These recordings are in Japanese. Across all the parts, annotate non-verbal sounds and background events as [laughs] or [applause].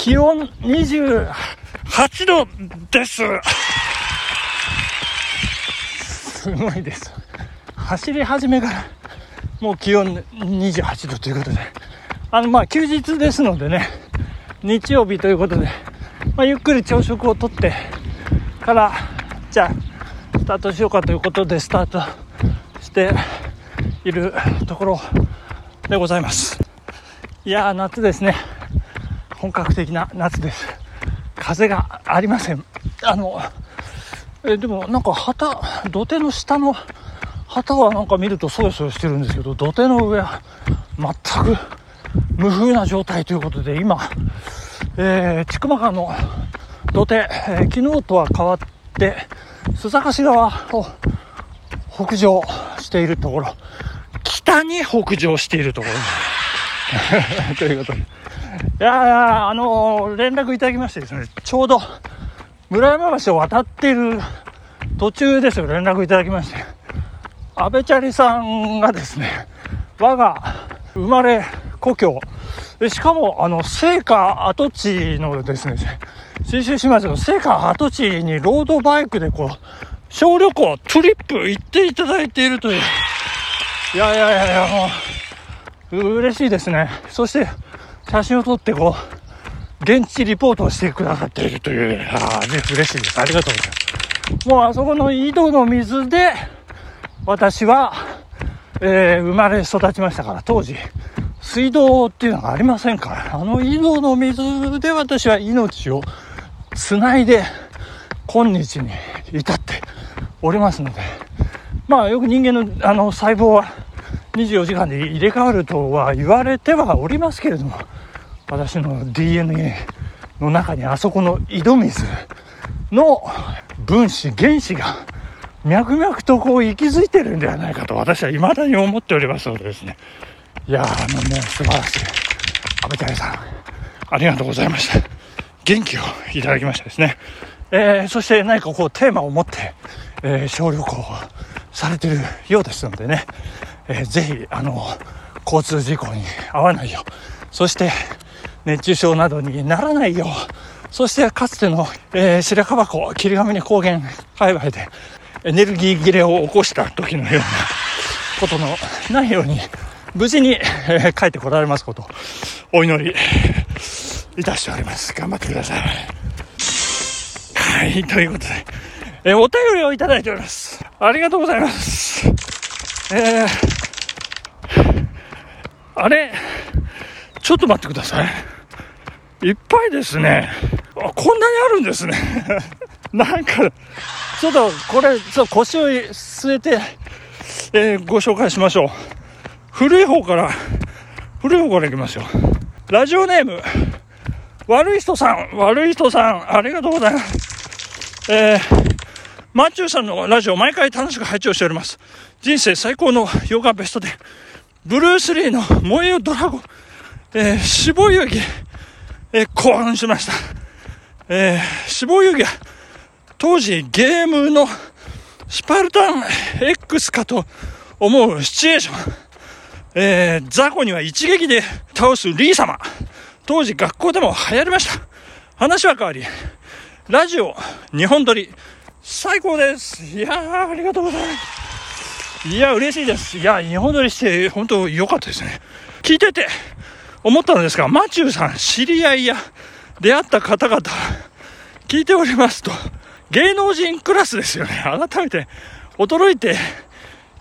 気温28度です。すごいです。走り始めからもう気温28度ということで、あの、ま、休日ですのでね、日曜日ということで、まあ、ゆっくり朝食をとってから、じゃあ、スタートしようかということで、スタートしているところでございます。いやー、夏ですね。本格的な夏です。風がありません。あの、えでもなんか旗、土手の下の旗はなんか見るとそよそよしてるんですけど、土手の上は全く無風な状態ということで、今、えー、千曲川の土手、えー昨日とは変わって、須坂市側を北上しているところ、北に北上しているところ [laughs] ということで。いやいや、あの連絡いただきましてですね、ちょうど村山橋を渡っている途中ですよ、連絡いただきまして。安倍チャリさんがですね、我が生まれ故郷、しかも、あの、聖火跡地のですね、信州市町の聖火跡地にロードバイクでこう、小旅行、トリップ行っていただいているという。いやいやいやいや、も、う嬉しいですね。そして、写真を撮ってこう、現地リポートをしてくださっているという、ああ、ね、嬉しいです。ありがとうございます。もうあそこの井戸の水で、私は、えー生まれ育ちましたから、当時、水道っていうのがありませんから、あの井戸の水で私は命をつないで、今日に至っておりますので、まあよく人間のあの細胞は24時間で入れ替わるとは言われてはおりますけれども、私の DNA の中にあそこの井戸水の分子、原子が脈々とこう息づいてるんではないかと私は未だに思っておりますのでですね。いやー、あのね、素晴らしい。安倍谷さん、ありがとうございました。元気をいただきましたですね。えー、そして何かこうテーマを持って、えー、小旅行をされてるようですのでね、えー、ぜひ、あの、交通事故に遭わないよう、そして熱中症などにならないよう、そしてかつての、えー、白樺湖、霧ヶ峰高原界隈でエネルギー切れを起こした時のようなことのないように、無事に、えー帰ってこられますことお祈りいたしております。頑張ってください。はい、ということで、えーお便りをいただいております。ありがとうございます。えー、あれ、ちょっと待ってください。いっぱいですね。あ、こんなにあるんですね。[laughs] なんか、ちょっとこれ、ちょ腰を据えて、えーご紹介しましょう。古い方から、古い方からいきますよ。ラジオネーム、悪い人さん、悪い人さん、ありがとうございます。えー、マチューさんのラジオ毎回楽しく拝聴しております。人生最高のヨガベストで、ブルース・リーの燃えよドラゴン、えー、死亡遊戯、えー、興奮しました。えー、死亡遊戯は、当時ゲームのスパルタン X かと思うシチュエーション。えー、雑魚には一撃で倒すリー様。当時学校でも流行りました。話は変わり、ラジオ、日本撮り、最高です。いやー、ありがとうございます。いや、嬉しいです。いや、日本撮りして、本当良かったですね。聞いてて、思ったのですが、マチューさん、知り合いや出会った方々、聞いておりますと、芸能人クラスですよね。改めて、驚いて、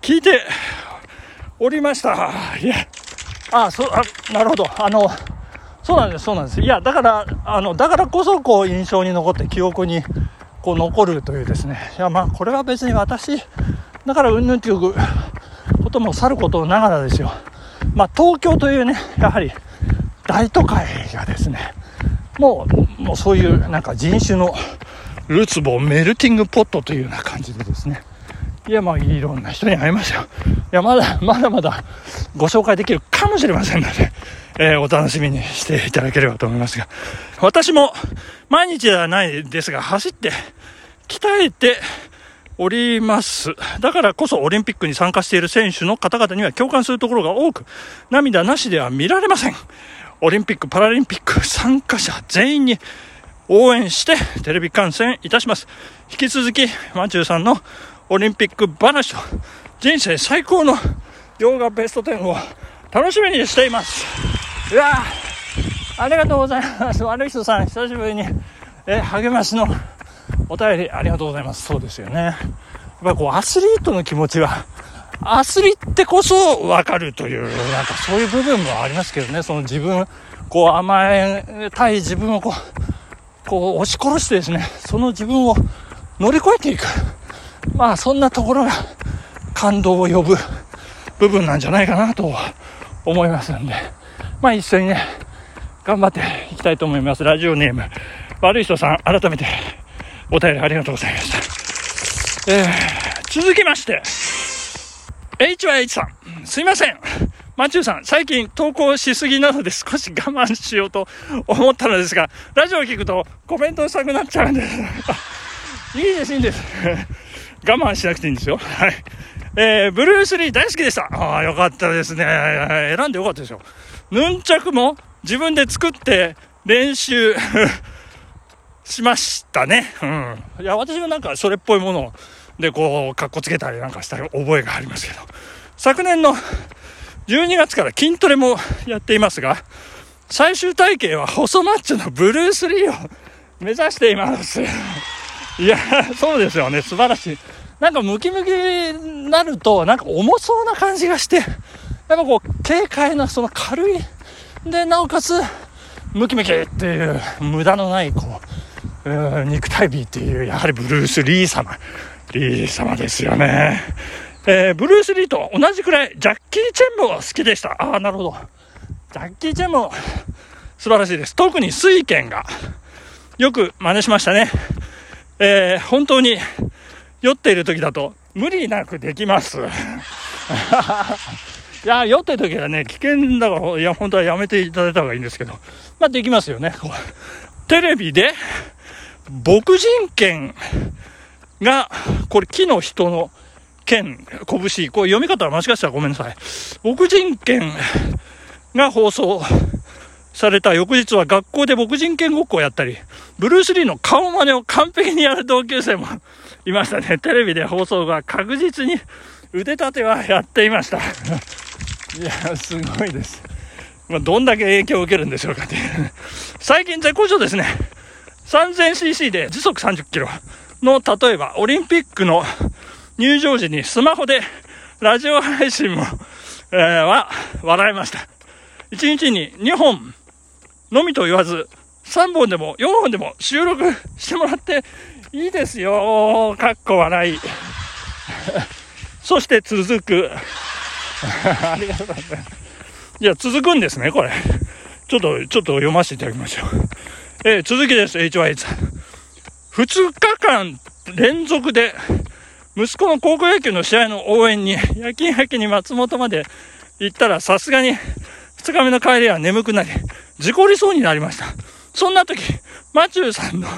聞いておりました。いや、あ、そう、あ、なるほど。あの、そうなんです、そうなんです。いや、だから、あの、だからこそ、こう、印象に残って、記憶に、こう、残るというですね。いや、まあ、これは別に私、だから、うんぬんということもさることながらですよ。まあ、東京というね、やはり、大都会がですね、もう、もうそういう、なんか人種の、るつぼメルティングポットというような感じでですね。いや、まあ、いろんな人に会いましたよ。いや、まだ、まだまだご紹介できるかもしれませんので、えーお楽しみにしていただければと思いますが、私も毎日ではないですが、走って、鍛えております。だからこそオリンピックに参加している選手の方々には共感するところが多く、涙なしでは見られません。オリンピック・パラリンピック参加者全員に応援してテレビ観戦いたします。引き続き、マチューさんのオリンピック話と人生最高の洋画ベスト10を楽しみにしています。うわありがとうございます。悪い人さん、久しぶりに、え、励ましのお便りありがとうございます。そうですよね。やっぱこう、アスリートの気持ちは、アスリってこそ分かるという、なんかそういう部分もありますけどね、その自分、こう甘えたい自分をこう、こう押し殺してですね、その自分を乗り越えていく。まあそんなところが感動を呼ぶ部分なんじゃないかなと思いますんで、まあ一緒にね、頑張っていきたいと思います。ラジオネーム、悪い人さん、改めてお便りありがとうございました。えー、続きまして、HYH さん、すいません。マチューさん、最近投稿しすぎなので少し我慢しようと思ったのですが、ラジオを聞くとコメントしたくなっちゃうんです。[laughs] いいです、いいんです。[laughs] 我慢しなくていいんですよ。はい。えー、ブルース・リー大好きでした。ああ、よかったですね。選んでよかったですよ。ヌンチャクも自分で作って練習 [laughs] しましたね。うん。いや、私もなんかそれっぽいもので、こう、かっこつけたりなんかした覚えがありますけど、昨年の12月から筋トレもやっていますが、最終体型は細マッチョのブルース・リーを目指しています。[laughs] いや、そうですよね。素晴らしい。なんかムキムキになると、なんか重そうな感じがして、やっぱこう、軽快な、その軽い、で、なおかつ、ムキムキっていう、無駄のない、こ、う肉体美っていう、やはりブルース・リー様リー様ですよね。えー、ブルース・リーと同じくらいジャッキー・チェンも好きでした。ああ、なるほど。ジャッキー・チェンも素晴らしいです。特に水拳がよく真似しましたね。えー、本当に酔っている時だと無理なくできます。[laughs] いや、酔ってる時はね、危険だから、いや、本当はやめていただいた方がいいんですけど、まあ、できますよね。テレビで、牧人犬が、これ木の人の剣、拳、これ読み方は間違ってたらごめんなさい。牧人剣が放送された翌日は学校で牧人剣ごっこをやったり、ブルース・リーの顔真似を完璧にやる同級生もいましたね。テレビで放送が確実に腕立てはやっていました。[laughs] いや、すごいです。まあ、どんだけ影響を受けるんでしょうかって。最近絶好調ですね。3000cc で時速30キロ。の、例えば、オリンピックの入場時にスマホでラジオ配信も、えー、は笑いました。1日に2本のみと言わず、3本でも4本でも収録してもらっていいですよ。かっこ笑い。そして続く。ありがとうございます。いや、続くんですね、これ。ちょっと、ちょっと読ませていただきましょう。えー、続きです、HY さん。2日間連続で、息子の高校野球の試合の応援に、夜勤明けに松本まで行ったら、さすがに2日目の帰りは眠くなり、事故りそうになりました。そんな時、マチューさんの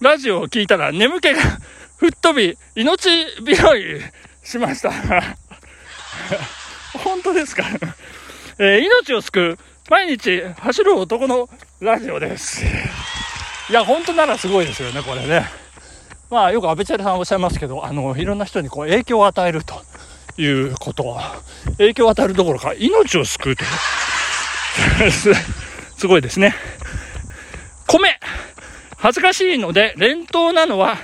ラジオを聞いたら、眠気が吹っ飛び、命拾いしました。[laughs] 本当ですか？[laughs] えー、命を救う、毎日走る男のラジオです。いや、本当ならすごいですよね、これね。まあ、よく安倍チャリさんおっしゃいますけど、あの、いろんな人にこう影響を与えるということは、影響を与えるどころか、命を救うという。[laughs] すごいですね。米恥ずかしいので、連投なのは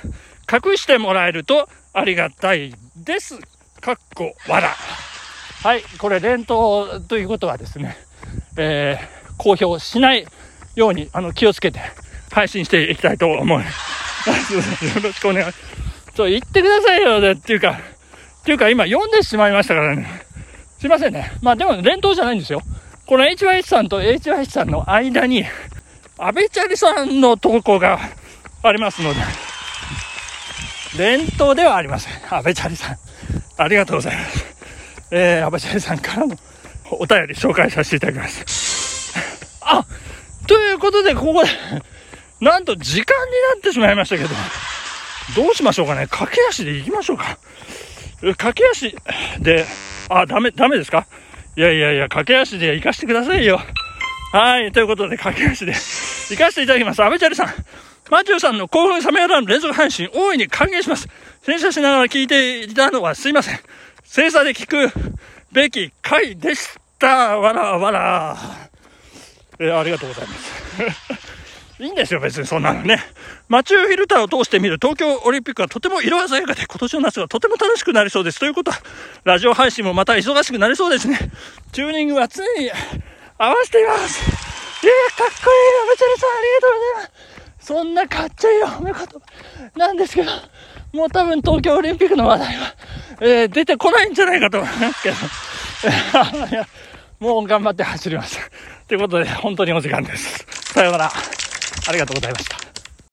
隠してもらえるとありがたいです。かっこわら。はい、これ連投ということはですね、えー、公表しないように、あの、気をつけて配信していきたいと思います。よろしくお願い。ちょ、言ってくださいよ、ね、っていうか、っていうか今読んでしまいましたからね。すいませんね。まあでも連投じゃないんですよ。この HYH さんと HYH さんの間に、安倍チャリさんの投稿がありますので、連投ではありません。安倍チャリさん。ありがとうございます。えー、安倍チャリさんからのお便り紹介させていただきます。あということで、ここで [laughs] なんと時間になってしまいましたけど、どうしましょうかね。駆け足で行きましょうか。駆け足で、あ、ダメ、ダメですか？いやいやいや、駆け足で行かしてくださいよ。はい、ということで、駆け足で行かせていただきます。アベチャリさん。マチューさんの興奮冷めやらぬ連続配信、大いに歓迎します。洗車しながら聞いていたのはすいません。精査で聞くべき回でした。わらわら。えー、ありがとうございます。[laughs] いいんですよ、別にそんなのね。マチューフィルターを通して見る東京オリンピックはとても色鮮やかで、今年の夏はとても楽しくなりそうです。ということは、ラジオ配信もまた忙しくなりそうですね。チューニングは常に合わせています。いやかっこいい、アベチャリさん、ありがとうございます。そんなかっちょいい褒め言葉なんですけど、もう多分東京オリンピックの話題は、えー、出てこないんじゃないかと思いますけど、[laughs] いや、もう頑張って走ります。ということで、本当にお時間です。さようなら。ありがとうございました。